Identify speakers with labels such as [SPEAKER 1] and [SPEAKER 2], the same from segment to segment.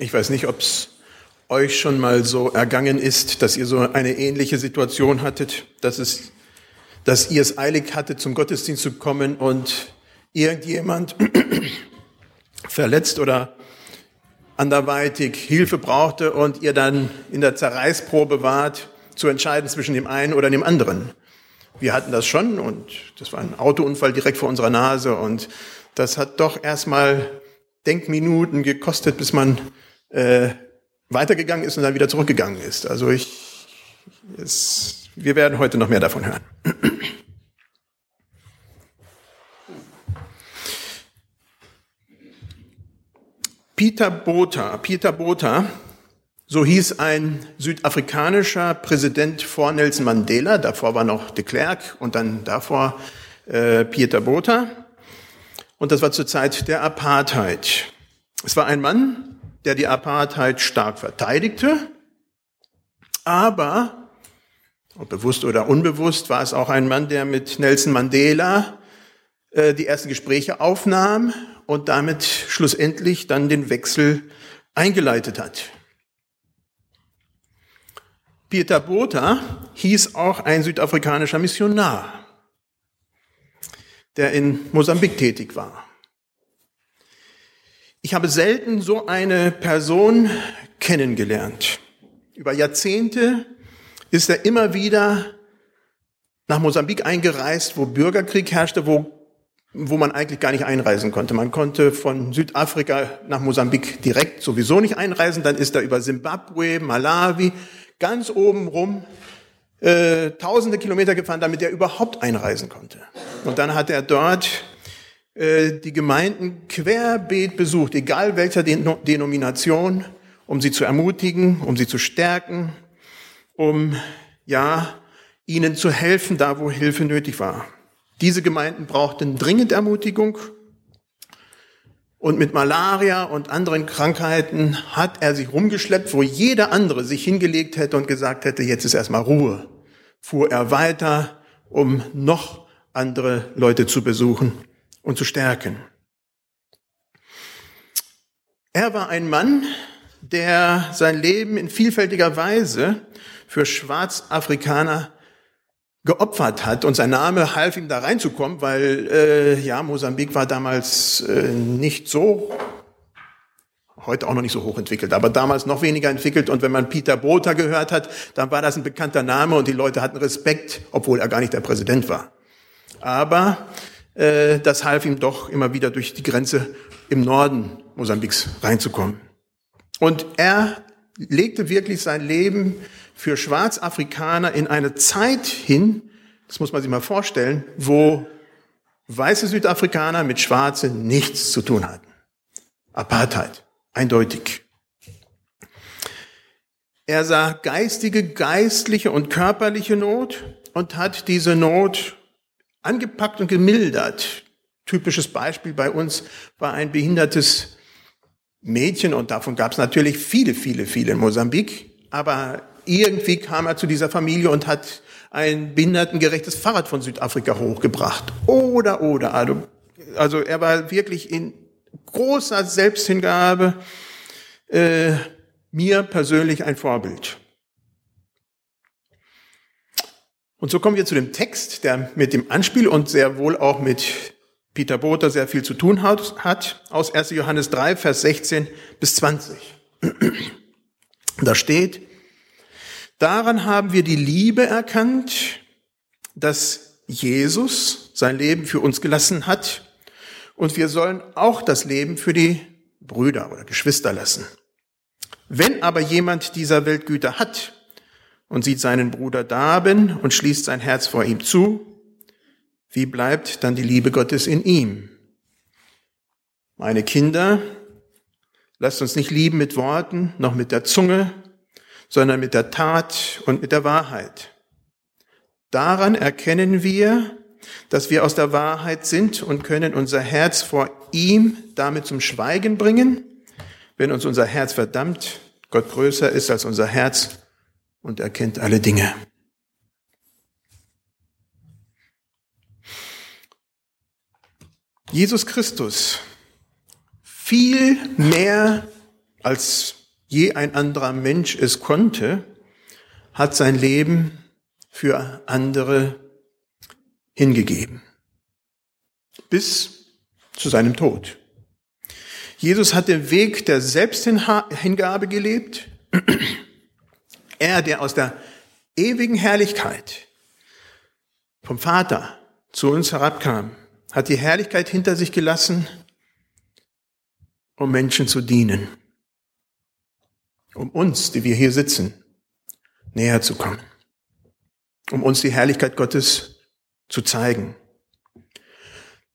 [SPEAKER 1] Ich weiß nicht, ob es euch schon mal so ergangen ist, dass ihr so eine ähnliche Situation hattet, dass, es, dass ihr es eilig hattet, zum Gottesdienst zu kommen und irgendjemand verletzt oder anderweitig Hilfe brauchte und ihr dann in der Zerreißprobe wart, zu entscheiden zwischen dem einen oder dem anderen. Wir hatten das schon und das war ein Autounfall direkt vor unserer Nase und das hat doch erstmal Denkminuten gekostet, bis man äh, weitergegangen ist und dann wieder zurückgegangen ist. Also ich, es, wir werden heute noch mehr davon hören. Peter Botha, Peter Botha, so hieß ein südafrikanischer Präsident vor Nelson Mandela, davor war noch de Klerk und dann davor äh, Peter Botha. Und das war zur Zeit der Apartheid. Es war ein Mann, der die Apartheid stark verteidigte, aber, ob bewusst oder unbewusst, war es auch ein Mann, der mit Nelson Mandela äh, die ersten Gespräche aufnahm und damit schlussendlich dann den Wechsel eingeleitet hat. Peter Botha hieß auch ein südafrikanischer Missionar, der in Mosambik tätig war. Ich habe selten so eine Person kennengelernt. Über Jahrzehnte ist er immer wieder nach Mosambik eingereist, wo Bürgerkrieg herrschte, wo, wo man eigentlich gar nicht einreisen konnte. Man konnte von Südafrika nach Mosambik direkt sowieso nicht einreisen. Dann ist er über Simbabwe, Malawi, ganz oben rum äh, tausende Kilometer gefahren, damit er überhaupt einreisen konnte. Und dann hat er dort die Gemeinden querbeet besucht, egal welcher Denomination, um sie zu ermutigen, um sie zu stärken, um, ja, ihnen zu helfen, da wo Hilfe nötig war. Diese Gemeinden brauchten dringend Ermutigung und mit Malaria und anderen Krankheiten hat er sich rumgeschleppt, wo jeder andere sich hingelegt hätte und gesagt hätte, jetzt ist erstmal Ruhe. Fuhr er weiter, um noch andere Leute zu besuchen und zu stärken. Er war ein Mann, der sein Leben in vielfältiger Weise für Schwarzafrikaner geopfert hat und sein Name half ihm da reinzukommen, weil äh, ja Mosambik war damals äh, nicht so heute auch noch nicht so hoch entwickelt, aber damals noch weniger entwickelt. Und wenn man Peter Botha gehört hat, dann war das ein bekannter Name und die Leute hatten Respekt, obwohl er gar nicht der Präsident war. Aber äh, das half ihm doch immer wieder durch die Grenze im Norden Mosambiks reinzukommen. Und er legte wirklich sein Leben für Schwarzafrikaner in eine Zeit hin, das muss man sich mal vorstellen, wo weiße Südafrikaner mit Schwarzen nichts zu tun hatten. Apartheid, eindeutig. Er sah geistige, geistliche und körperliche Not und hat diese Not angepackt und gemildert. Typisches Beispiel bei uns war ein behindertes Mädchen und davon gab es natürlich viele, viele, viele in Mosambik. Aber irgendwie kam er zu dieser Familie und hat ein behindertengerechtes Fahrrad von Südafrika hochgebracht. Oder, oder. Also, also er war wirklich in großer Selbsthingabe äh, mir persönlich ein Vorbild. Und so kommen wir zu dem Text, der mit dem Anspiel und sehr wohl auch mit Peter Botha sehr viel zu tun hat, aus 1. Johannes 3, Vers 16 bis 20. Da steht, daran haben wir die Liebe erkannt, dass Jesus sein Leben für uns gelassen hat und wir sollen auch das Leben für die Brüder oder Geschwister lassen. Wenn aber jemand dieser Welt Güter hat und sieht seinen Bruder darben und schließt sein Herz vor ihm zu, wie bleibt dann die Liebe Gottes in ihm? Meine Kinder, lasst uns nicht lieben mit Worten, noch mit der Zunge, sondern mit der Tat und mit der Wahrheit. Daran erkennen wir, dass wir aus der Wahrheit sind und können unser Herz vor ihm damit zum Schweigen bringen, wenn uns unser Herz verdammt, Gott größer ist als unser Herz und er kennt alle Dinge. Jesus Christus, viel mehr als je ein anderer Mensch es konnte, hat sein Leben für andere hingegeben. Bis zu seinem Tod. Jesus hat den Weg der Selbsthingabe gelebt. Er, der aus der ewigen Herrlichkeit vom Vater zu uns herabkam, hat die Herrlichkeit hinter sich gelassen, um Menschen zu dienen, um uns, die wir hier sitzen, näher zu kommen, um uns die Herrlichkeit Gottes zu zeigen.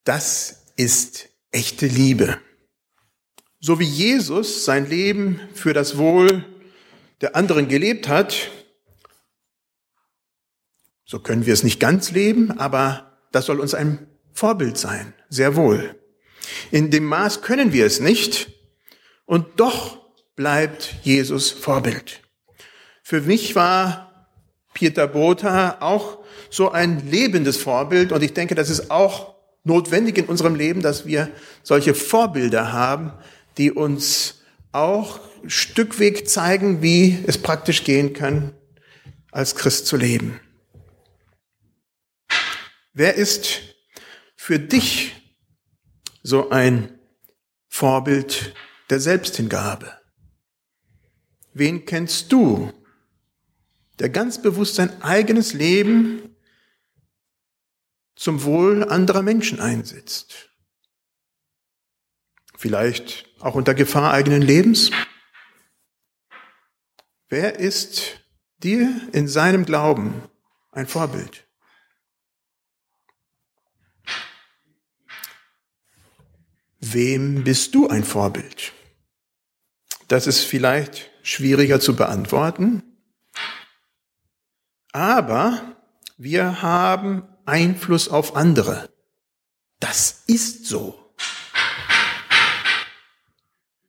[SPEAKER 1] Das ist echte Liebe. So wie Jesus sein Leben für das Wohl der anderen gelebt hat, so können wir es nicht ganz leben, aber das soll uns ein Vorbild sein, sehr wohl. In dem Maß können wir es nicht und doch bleibt Jesus Vorbild. Für mich war Peter Botha auch so ein lebendes Vorbild und ich denke, das ist auch notwendig in unserem Leben, dass wir solche Vorbilder haben, die uns auch Stückweg zeigen, wie es praktisch gehen kann, als Christ zu leben. Wer ist für dich so ein Vorbild der Selbsthingabe? Wen kennst du, der ganz bewusst sein eigenes Leben zum Wohl anderer Menschen einsetzt? Vielleicht auch unter Gefahr eigenen Lebens? Wer ist dir in seinem Glauben ein Vorbild? Wem bist du ein Vorbild? Das ist vielleicht schwieriger zu beantworten, aber wir haben Einfluss auf andere. Das ist so.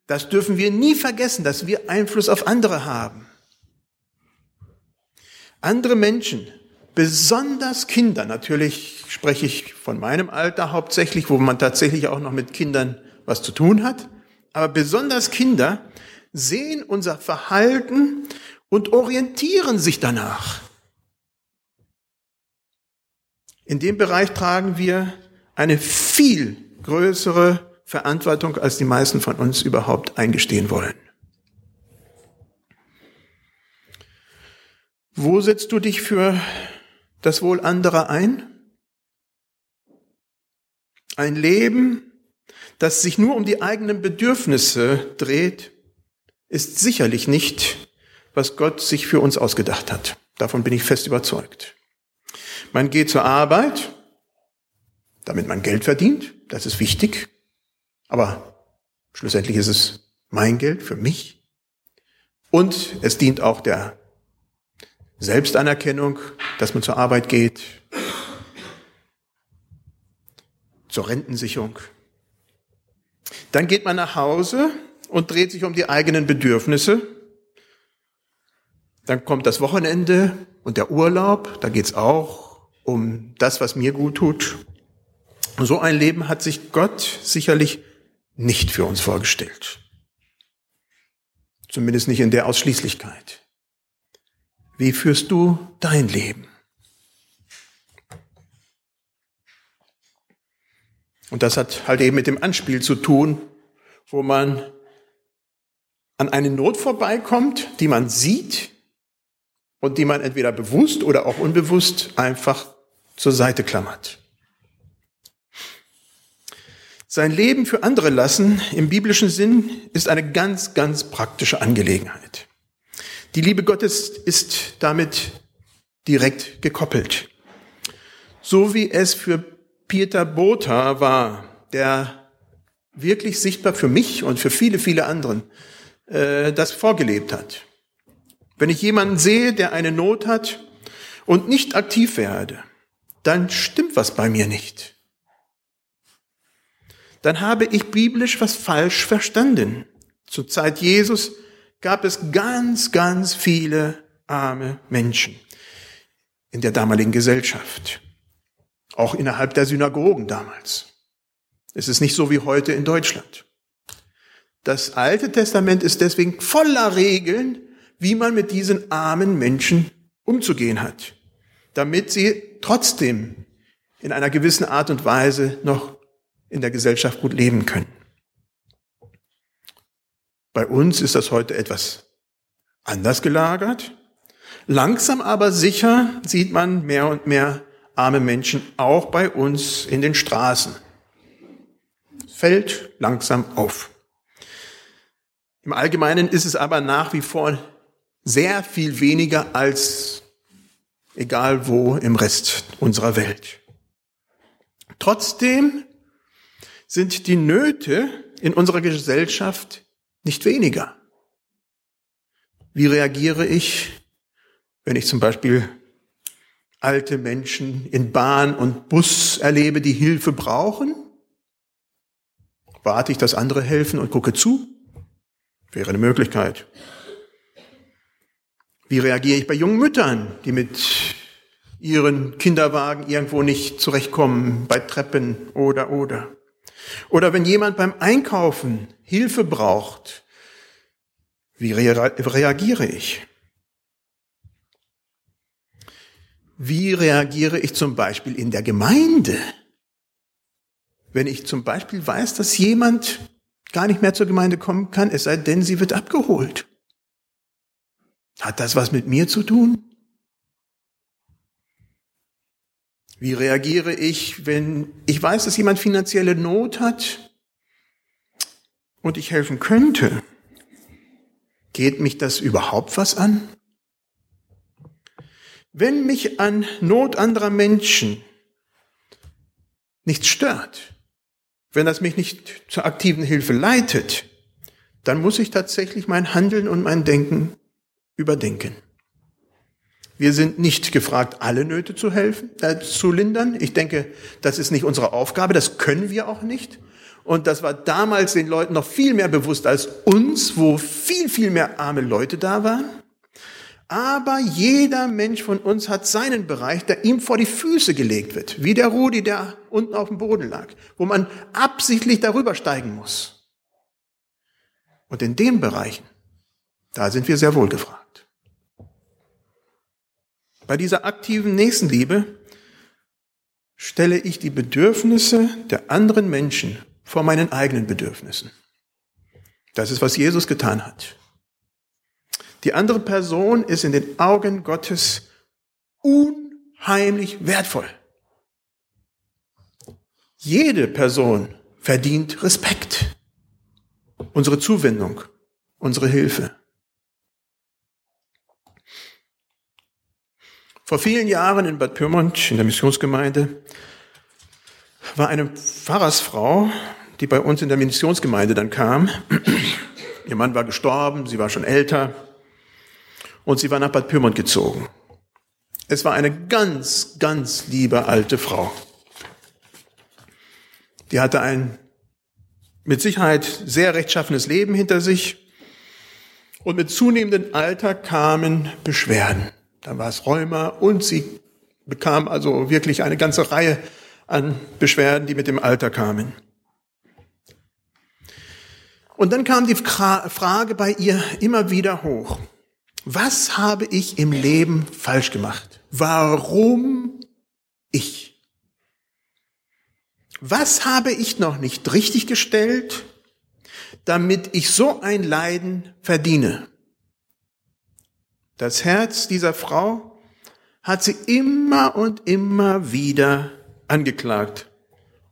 [SPEAKER 1] Das dürfen wir nie vergessen, dass wir Einfluss auf andere haben. Andere Menschen, besonders Kinder, natürlich spreche ich von meinem Alter hauptsächlich, wo man tatsächlich auch noch mit Kindern was zu tun hat. Aber besonders Kinder sehen unser Verhalten und orientieren sich danach. In dem Bereich tragen wir eine viel größere Verantwortung, als die meisten von uns überhaupt eingestehen wollen. Wo setzt du dich für das Wohl anderer ein? Ein Leben, das sich nur um die eigenen Bedürfnisse dreht, ist sicherlich nicht, was Gott sich für uns ausgedacht hat. Davon bin ich fest überzeugt. Man geht zur Arbeit, damit man Geld verdient, das ist wichtig, aber schlussendlich ist es mein Geld für mich. Und es dient auch der Selbstanerkennung, dass man zur Arbeit geht, zur Rentensicherung. Dann geht man nach Hause und dreht sich um die eigenen Bedürfnisse. Dann kommt das Wochenende und der Urlaub. Da geht es auch um das, was mir gut tut. So ein Leben hat sich Gott sicherlich nicht für uns vorgestellt. Zumindest nicht in der Ausschließlichkeit. Wie führst du dein Leben? Und das hat halt eben mit dem Anspiel zu tun, wo man an eine Not vorbeikommt, die man sieht und die man entweder bewusst oder auch unbewusst einfach zur Seite klammert. Sein Leben für andere lassen im biblischen Sinn ist eine ganz, ganz praktische Angelegenheit. Die Liebe Gottes ist damit direkt gekoppelt. So wie es für Peter Botha war, der wirklich sichtbar für mich und für viele, viele anderen äh, das vorgelebt hat. Wenn ich jemanden sehe, der eine Not hat und nicht aktiv werde, dann stimmt was bei mir nicht dann habe ich biblisch was falsch verstanden. Zur Zeit Jesus gab es ganz, ganz viele arme Menschen in der damaligen Gesellschaft. Auch innerhalb der Synagogen damals. Es ist nicht so wie heute in Deutschland. Das Alte Testament ist deswegen voller Regeln, wie man mit diesen armen Menschen umzugehen hat, damit sie trotzdem in einer gewissen Art und Weise noch in der Gesellschaft gut leben können. Bei uns ist das heute etwas anders gelagert. Langsam aber sicher sieht man mehr und mehr arme Menschen auch bei uns in den Straßen. Fällt langsam auf. Im Allgemeinen ist es aber nach wie vor sehr viel weniger als egal wo im Rest unserer Welt. Trotzdem sind die Nöte in unserer Gesellschaft nicht weniger. Wie reagiere ich, wenn ich zum Beispiel alte Menschen in Bahn und Bus erlebe, die Hilfe brauchen? Warte ich, dass andere helfen und gucke zu? Wäre eine Möglichkeit. Wie reagiere ich bei jungen Müttern, die mit ihren Kinderwagen irgendwo nicht zurechtkommen, bei Treppen oder oder? Oder wenn jemand beim Einkaufen Hilfe braucht, wie reagiere ich? Wie reagiere ich zum Beispiel in der Gemeinde? Wenn ich zum Beispiel weiß, dass jemand gar nicht mehr zur Gemeinde kommen kann, es sei denn, sie wird abgeholt. Hat das was mit mir zu tun? Wie reagiere ich, wenn ich weiß, dass jemand finanzielle Not hat und ich helfen könnte? Geht mich das überhaupt was an? Wenn mich an Not anderer Menschen nichts stört, wenn das mich nicht zur aktiven Hilfe leitet, dann muss ich tatsächlich mein Handeln und mein Denken überdenken. Wir sind nicht gefragt, alle Nöte zu helfen, äh, zu lindern. Ich denke, das ist nicht unsere Aufgabe, das können wir auch nicht. Und das war damals den Leuten noch viel mehr bewusst als uns, wo viel, viel mehr arme Leute da waren. Aber jeder Mensch von uns hat seinen Bereich, der ihm vor die Füße gelegt wird, wie der Rudi, der unten auf dem Boden lag, wo man absichtlich darüber steigen muss. Und in dem Bereichen, da sind wir sehr wohl gefragt. Bei dieser aktiven Nächstenliebe stelle ich die Bedürfnisse der anderen Menschen vor meinen eigenen Bedürfnissen. Das ist, was Jesus getan hat. Die andere Person ist in den Augen Gottes unheimlich wertvoll. Jede Person verdient Respekt, unsere Zuwendung, unsere Hilfe. Vor vielen Jahren in Bad Pyrmont in der Missionsgemeinde war eine Pfarrersfrau, die bei uns in der Missionsgemeinde dann kam. Ihr Mann war gestorben, sie war schon älter und sie war nach Bad Pyrmont gezogen. Es war eine ganz, ganz liebe alte Frau. Die hatte ein mit Sicherheit sehr rechtschaffenes Leben hinter sich und mit zunehmendem Alter kamen Beschwerden. Dann war es Rheuma und sie bekam also wirklich eine ganze Reihe an Beschwerden, die mit dem Alter kamen. Und dann kam die Frage bei ihr immer wieder hoch. Was habe ich im Leben falsch gemacht? Warum ich? Was habe ich noch nicht richtig gestellt, damit ich so ein Leiden verdiene? Das Herz dieser Frau hat sie immer und immer wieder angeklagt,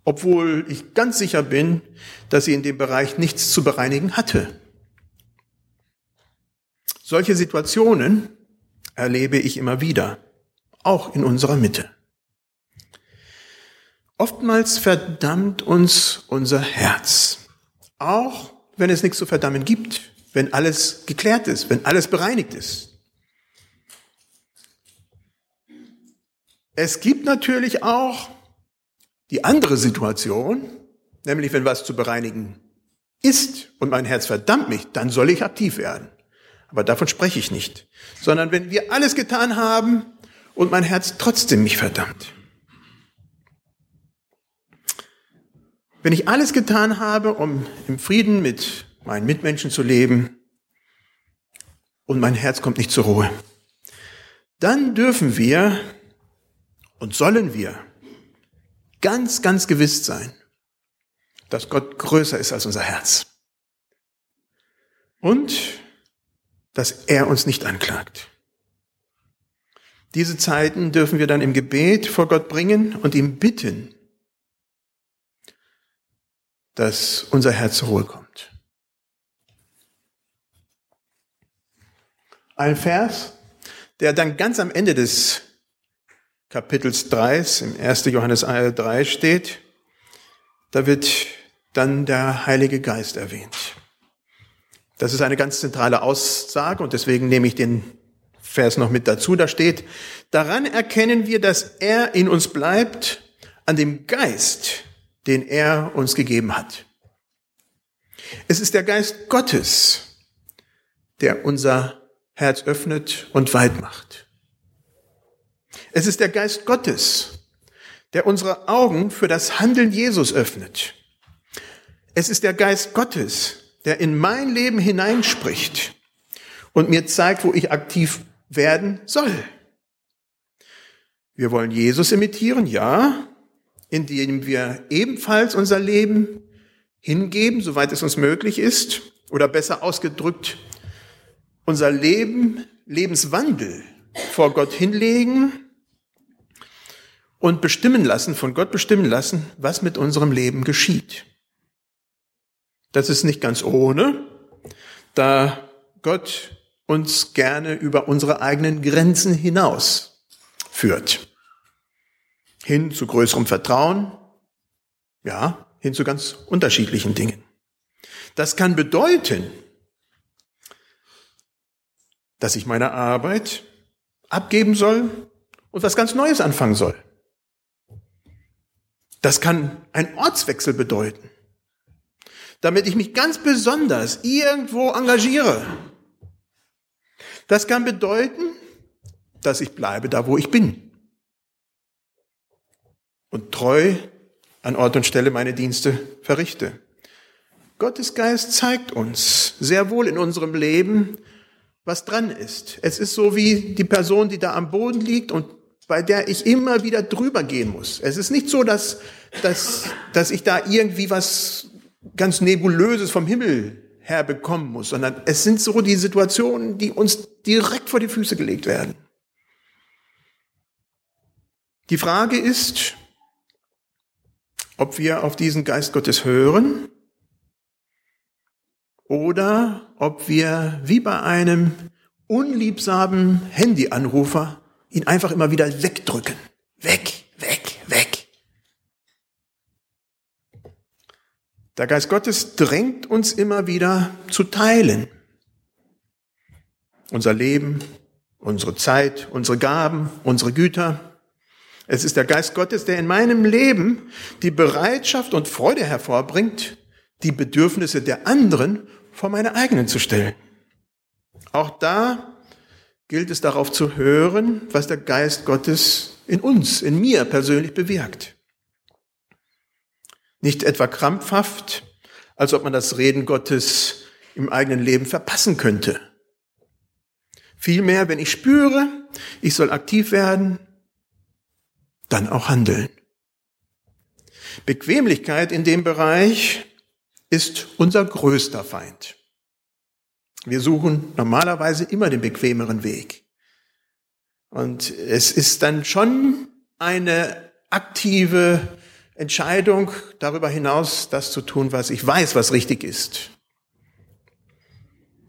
[SPEAKER 1] obwohl ich ganz sicher bin, dass sie in dem Bereich nichts zu bereinigen hatte. Solche Situationen erlebe ich immer wieder, auch in unserer Mitte. Oftmals verdammt uns unser Herz, auch wenn es nichts zu verdammen gibt, wenn alles geklärt ist, wenn alles bereinigt ist. Es gibt natürlich auch die andere Situation, nämlich wenn was zu bereinigen ist und mein Herz verdammt mich, dann soll ich aktiv werden. Aber davon spreche ich nicht. Sondern wenn wir alles getan haben und mein Herz trotzdem mich verdammt. Wenn ich alles getan habe, um im Frieden mit meinen Mitmenschen zu leben und mein Herz kommt nicht zur Ruhe. Dann dürfen wir und sollen wir ganz, ganz gewiss sein, dass Gott größer ist als unser Herz. Und dass er uns nicht anklagt. Diese Zeiten dürfen wir dann im Gebet vor Gott bringen und ihm bitten, dass unser Herz zur Ruhe kommt. Ein Vers, der dann ganz am Ende des Kapitels 3, im 1. Johannes 3 steht, da wird dann der Heilige Geist erwähnt. Das ist eine ganz zentrale Aussage und deswegen nehme ich den Vers noch mit dazu. Da steht, daran erkennen wir, dass er in uns bleibt, an dem Geist, den er uns gegeben hat. Es ist der Geist Gottes, der unser Herz öffnet und weit macht. Es ist der Geist Gottes, der unsere Augen für das Handeln Jesus öffnet. Es ist der Geist Gottes, der in mein Leben hineinspricht und mir zeigt, wo ich aktiv werden soll. Wir wollen Jesus imitieren, ja, indem wir ebenfalls unser Leben hingeben, soweit es uns möglich ist, oder besser ausgedrückt, unser Leben, Lebenswandel vor Gott hinlegen und bestimmen lassen, von Gott bestimmen lassen, was mit unserem Leben geschieht. Das ist nicht ganz ohne, da Gott uns gerne über unsere eigenen Grenzen hinaus führt. Hin zu größerem Vertrauen, ja, hin zu ganz unterschiedlichen Dingen. Das kann bedeuten, dass ich meine Arbeit abgeben soll und was ganz Neues anfangen soll. Das kann ein Ortswechsel bedeuten damit ich mich ganz besonders irgendwo engagiere. Das kann bedeuten, dass ich bleibe da, wo ich bin und treu an Ort und Stelle meine Dienste verrichte. Gottes Geist zeigt uns sehr wohl in unserem Leben, was dran ist. Es ist so wie die Person, die da am Boden liegt und bei der ich immer wieder drüber gehen muss. Es ist nicht so, dass, dass, dass ich da irgendwie was ganz Nebulöses vom Himmel her bekommen muss, sondern es sind so die Situationen, die uns direkt vor die Füße gelegt werden. Die Frage ist, ob wir auf diesen Geist Gottes hören oder ob wir wie bei einem unliebsamen Handyanrufer ihn einfach immer wieder wegdrücken. Weg, weg, weg. Der Geist Gottes drängt uns immer wieder zu teilen. Unser Leben, unsere Zeit, unsere Gaben, unsere Güter. Es ist der Geist Gottes, der in meinem Leben die Bereitschaft und Freude hervorbringt, die Bedürfnisse der anderen vor meine eigenen zu stellen. Auch da gilt es darauf zu hören, was der Geist Gottes in uns, in mir persönlich bewirkt. Nicht etwa krampfhaft, als ob man das Reden Gottes im eigenen Leben verpassen könnte. Vielmehr, wenn ich spüre, ich soll aktiv werden, dann auch handeln. Bequemlichkeit in dem Bereich ist unser größter Feind. Wir suchen normalerweise immer den bequemeren Weg. Und es ist dann schon eine aktive Entscheidung darüber hinaus, das zu tun, was ich weiß, was richtig ist.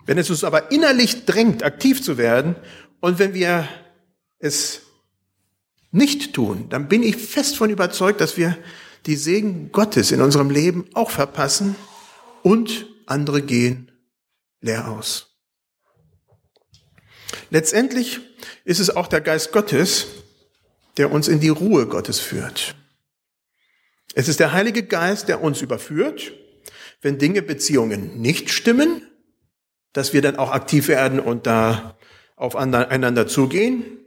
[SPEAKER 1] Wenn es uns aber innerlich drängt, aktiv zu werden, und wenn wir es nicht tun, dann bin ich fest von überzeugt, dass wir die Segen Gottes in unserem Leben auch verpassen und andere gehen leer aus. Letztendlich ist es auch der Geist Gottes, der uns in die Ruhe Gottes führt. Es ist der Heilige Geist, der uns überführt, wenn Dinge, Beziehungen nicht stimmen, dass wir dann auch aktiv werden und da aufeinander zugehen.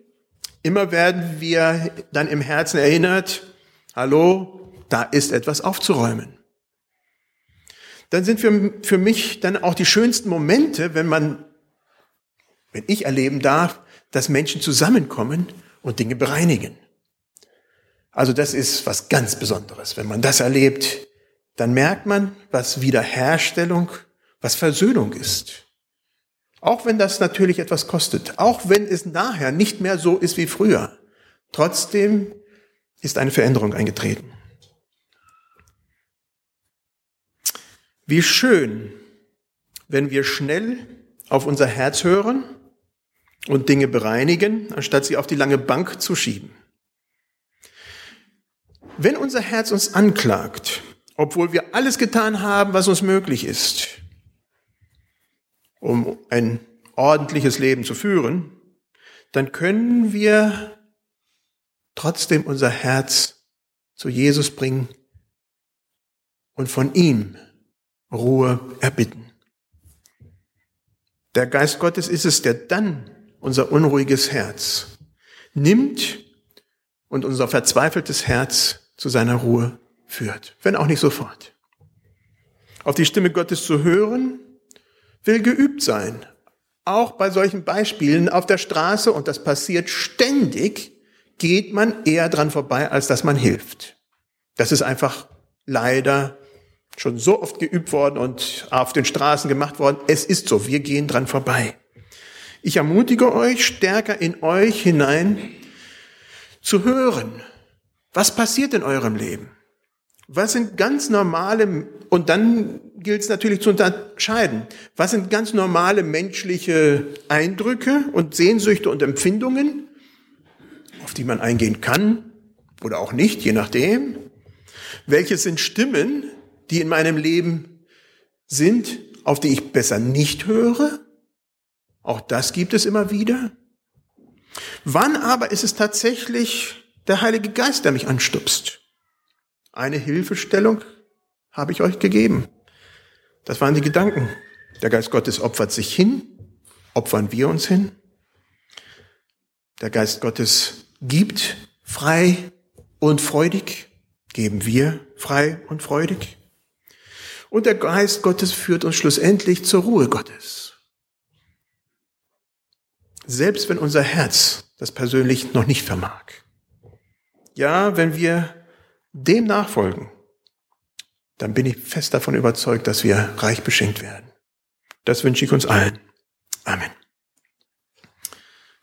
[SPEAKER 1] Immer werden wir dann im Herzen erinnert, hallo, da ist etwas aufzuräumen. Dann sind für, für mich dann auch die schönsten Momente, wenn man, wenn ich erleben darf, dass Menschen zusammenkommen und Dinge bereinigen. Also das ist was ganz Besonderes. Wenn man das erlebt, dann merkt man, was Wiederherstellung, was Versöhnung ist. Auch wenn das natürlich etwas kostet, auch wenn es nachher nicht mehr so ist wie früher. Trotzdem ist eine Veränderung eingetreten. Wie schön, wenn wir schnell auf unser Herz hören und Dinge bereinigen, anstatt sie auf die lange Bank zu schieben. Wenn unser Herz uns anklagt, obwohl wir alles getan haben, was uns möglich ist, um ein ordentliches Leben zu führen, dann können wir trotzdem unser Herz zu Jesus bringen und von ihm Ruhe erbitten. Der Geist Gottes ist es, der dann unser unruhiges Herz nimmt und unser verzweifeltes Herz zu seiner Ruhe führt, wenn auch nicht sofort. Auf die Stimme Gottes zu hören, will geübt sein. Auch bei solchen Beispielen auf der Straße, und das passiert ständig, geht man eher dran vorbei, als dass man hilft. Das ist einfach leider schon so oft geübt worden und auf den Straßen gemacht worden. Es ist so, wir gehen dran vorbei. Ich ermutige euch, stärker in euch hinein zu hören. Was passiert in eurem Leben? Was sind ganz normale, und dann gilt es natürlich zu unterscheiden, was sind ganz normale menschliche Eindrücke und Sehnsüchte und Empfindungen, auf die man eingehen kann oder auch nicht, je nachdem. Welche sind Stimmen, die in meinem Leben sind, auf die ich besser nicht höre? Auch das gibt es immer wieder. Wann aber ist es tatsächlich der Heilige Geist, der mich anstupst? Eine Hilfestellung habe ich euch gegeben. Das waren die Gedanken. Der Geist Gottes opfert sich hin. Opfern wir uns hin? Der Geist Gottes gibt frei und freudig. Geben wir frei und freudig? Und der Geist Gottes führt uns schlussendlich zur Ruhe Gottes. Selbst wenn unser Herz das persönlich noch nicht vermag. Ja, wenn wir dem nachfolgen, dann bin ich fest davon überzeugt, dass wir reich beschenkt werden. Das wünsche ich uns allen. Amen.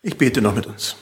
[SPEAKER 1] Ich bete noch mit uns.